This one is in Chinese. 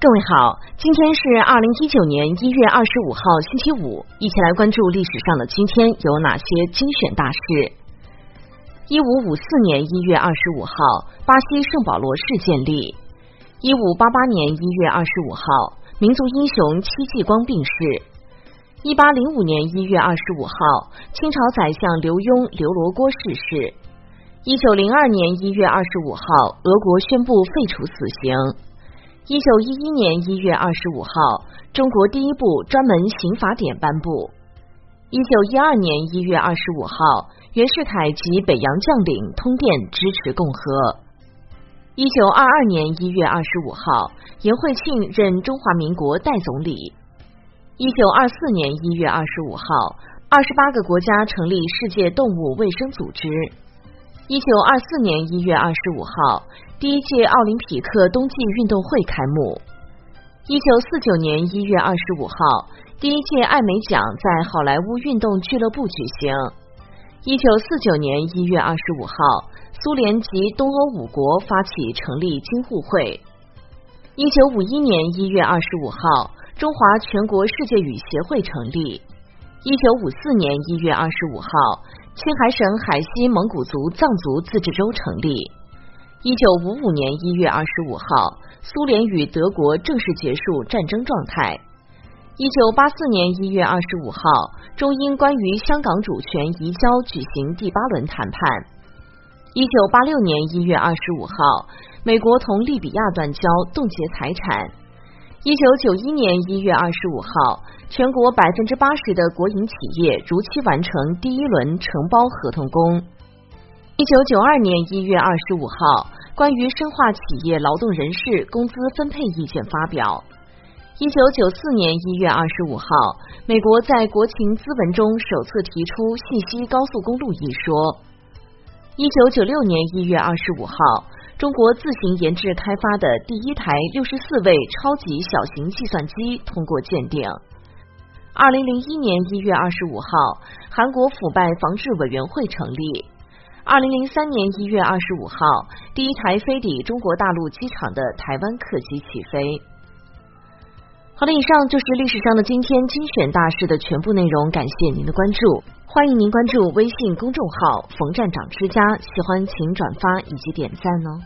各位好，今天是二零一九年一月二十五号，星期五，一起来关注历史上的今天有哪些精选大事。一五五四年一月二十五号，巴西圣保罗市建立。一五八八年一月二十五号，民族英雄戚继光病逝。一八零五年一月二十五号，清朝宰相刘墉刘罗锅逝世。一九零二年一月二十五号，俄国宣布废除死刑。一九一一年一月二十五号，中国第一部专门刑法典颁布。一九一二年一月二十五号，袁世凯及北洋将领通电支持共和。一九二二年一月二十五号，颜惠庆任中华民国代总理。一九二四年一月二十五号，二十八个国家成立世界动物卫生组织。一九二四年一月二十五号，第一届奥林匹克冬季运动会开幕。一九四九年一月二十五号，第一届艾美奖在好莱坞运动俱乐部举行。一九四九年一月二十五号，苏联及东欧五国发起成立京沪会。一九五一年一月二十五号，中华全国世界语协会成立。一九五四年一月二十五号。青海省海西蒙古族藏族自治州成立。一九五五年一月二十五号，苏联与德国正式结束战争状态。一九八四年一月二十五号，中英关于香港主权移交举行第八轮谈判。一九八六年一月二十五号，美国同利比亚断交，冻结财产。一九九一年一月二十五号，全国百分之八十的国营企业如期完成第一轮承包合同工。一九九二年一月二十五号，关于深化企业劳动人事工资分配意见发表。一九九四年一月二十五号，美国在国情咨文中首次提出信息高速公路一说。一九九六年一月二十五号。中国自行研制开发的第一台六十四位超级小型计算机通过鉴定。二零零一年一月二十五号，韩国腐败防治委员会成立。二零零三年一月二十五号，第一台飞抵中国大陆机场的台湾客机起飞。好的，以上就是历史上的今天精选大事的全部内容，感谢您的关注。欢迎您关注微信公众号“冯站长之家”，喜欢请转发以及点赞哦。